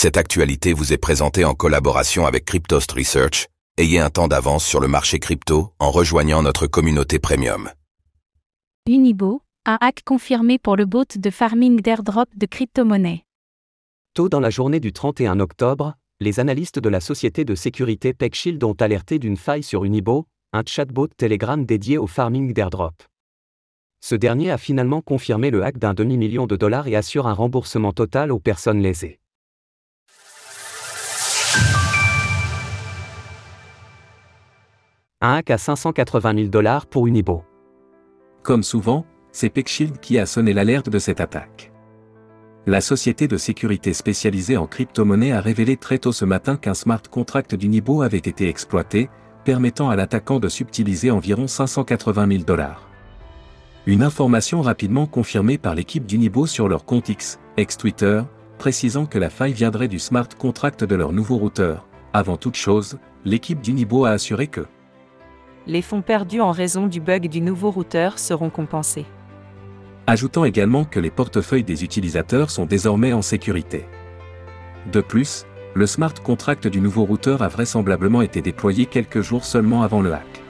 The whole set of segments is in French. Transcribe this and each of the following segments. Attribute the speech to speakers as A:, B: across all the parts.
A: Cette actualité vous est présentée en collaboration avec Cryptost Research. Ayez un temps d'avance sur le marché crypto en rejoignant notre communauté premium.
B: Unibo, un hack confirmé pour le bot de farming d'airdrop de crypto-monnaie.
C: Tôt dans la journée du 31 octobre, les analystes de la société de sécurité PeckShield ont alerté d'une faille sur Unibo, un chatbot Telegram dédié au farming d'airdrop. Ce dernier a finalement confirmé le hack d'un demi-million de dollars et assure un remboursement total aux personnes lésées. Un hack à 580 000 dollars pour Unibo.
D: Comme souvent, c'est PeckShield qui a sonné l'alerte de cette attaque. La société de sécurité spécialisée en crypto-monnaie a révélé très tôt ce matin qu'un smart contract d'Unibo avait été exploité, permettant à l'attaquant de subtiliser environ 580 000 dollars. Une information rapidement confirmée par l'équipe d'Unibo sur leur compte X, ex-Twitter, précisant que la faille viendrait du smart contract de leur nouveau routeur. Avant toute chose, l'équipe d'Unibo a assuré que
E: les fonds perdus en raison du bug du nouveau routeur seront compensés.
D: Ajoutant également que les portefeuilles des utilisateurs sont désormais en sécurité. De plus, le smart contract du nouveau routeur a vraisemblablement été déployé quelques jours seulement avant le hack.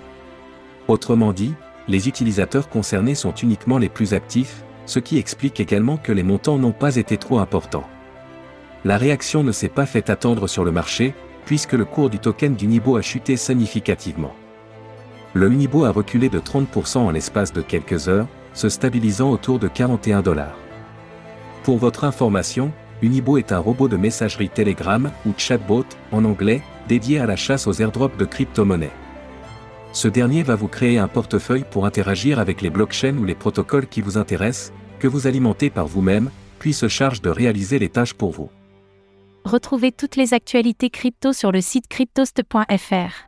D: Autrement dit, les utilisateurs concernés sont uniquement les plus actifs, ce qui explique également que les montants n'ont pas été trop importants. La réaction ne s'est pas fait attendre sur le marché, puisque le cours du token du Nibo a chuté significativement le Unibo a reculé de 30% en l'espace de quelques heures, se stabilisant autour de 41 dollars. Pour votre information, Unibo est un robot de messagerie Telegram ou chatbot en anglais dédié à la chasse aux airdrops de crypto-monnaies. Ce dernier va vous créer un portefeuille pour interagir avec les blockchains ou les protocoles qui vous intéressent, que vous alimentez par vous-même, puis se charge de réaliser les tâches pour vous.
B: Retrouvez toutes les actualités crypto sur le site cryptost.fr.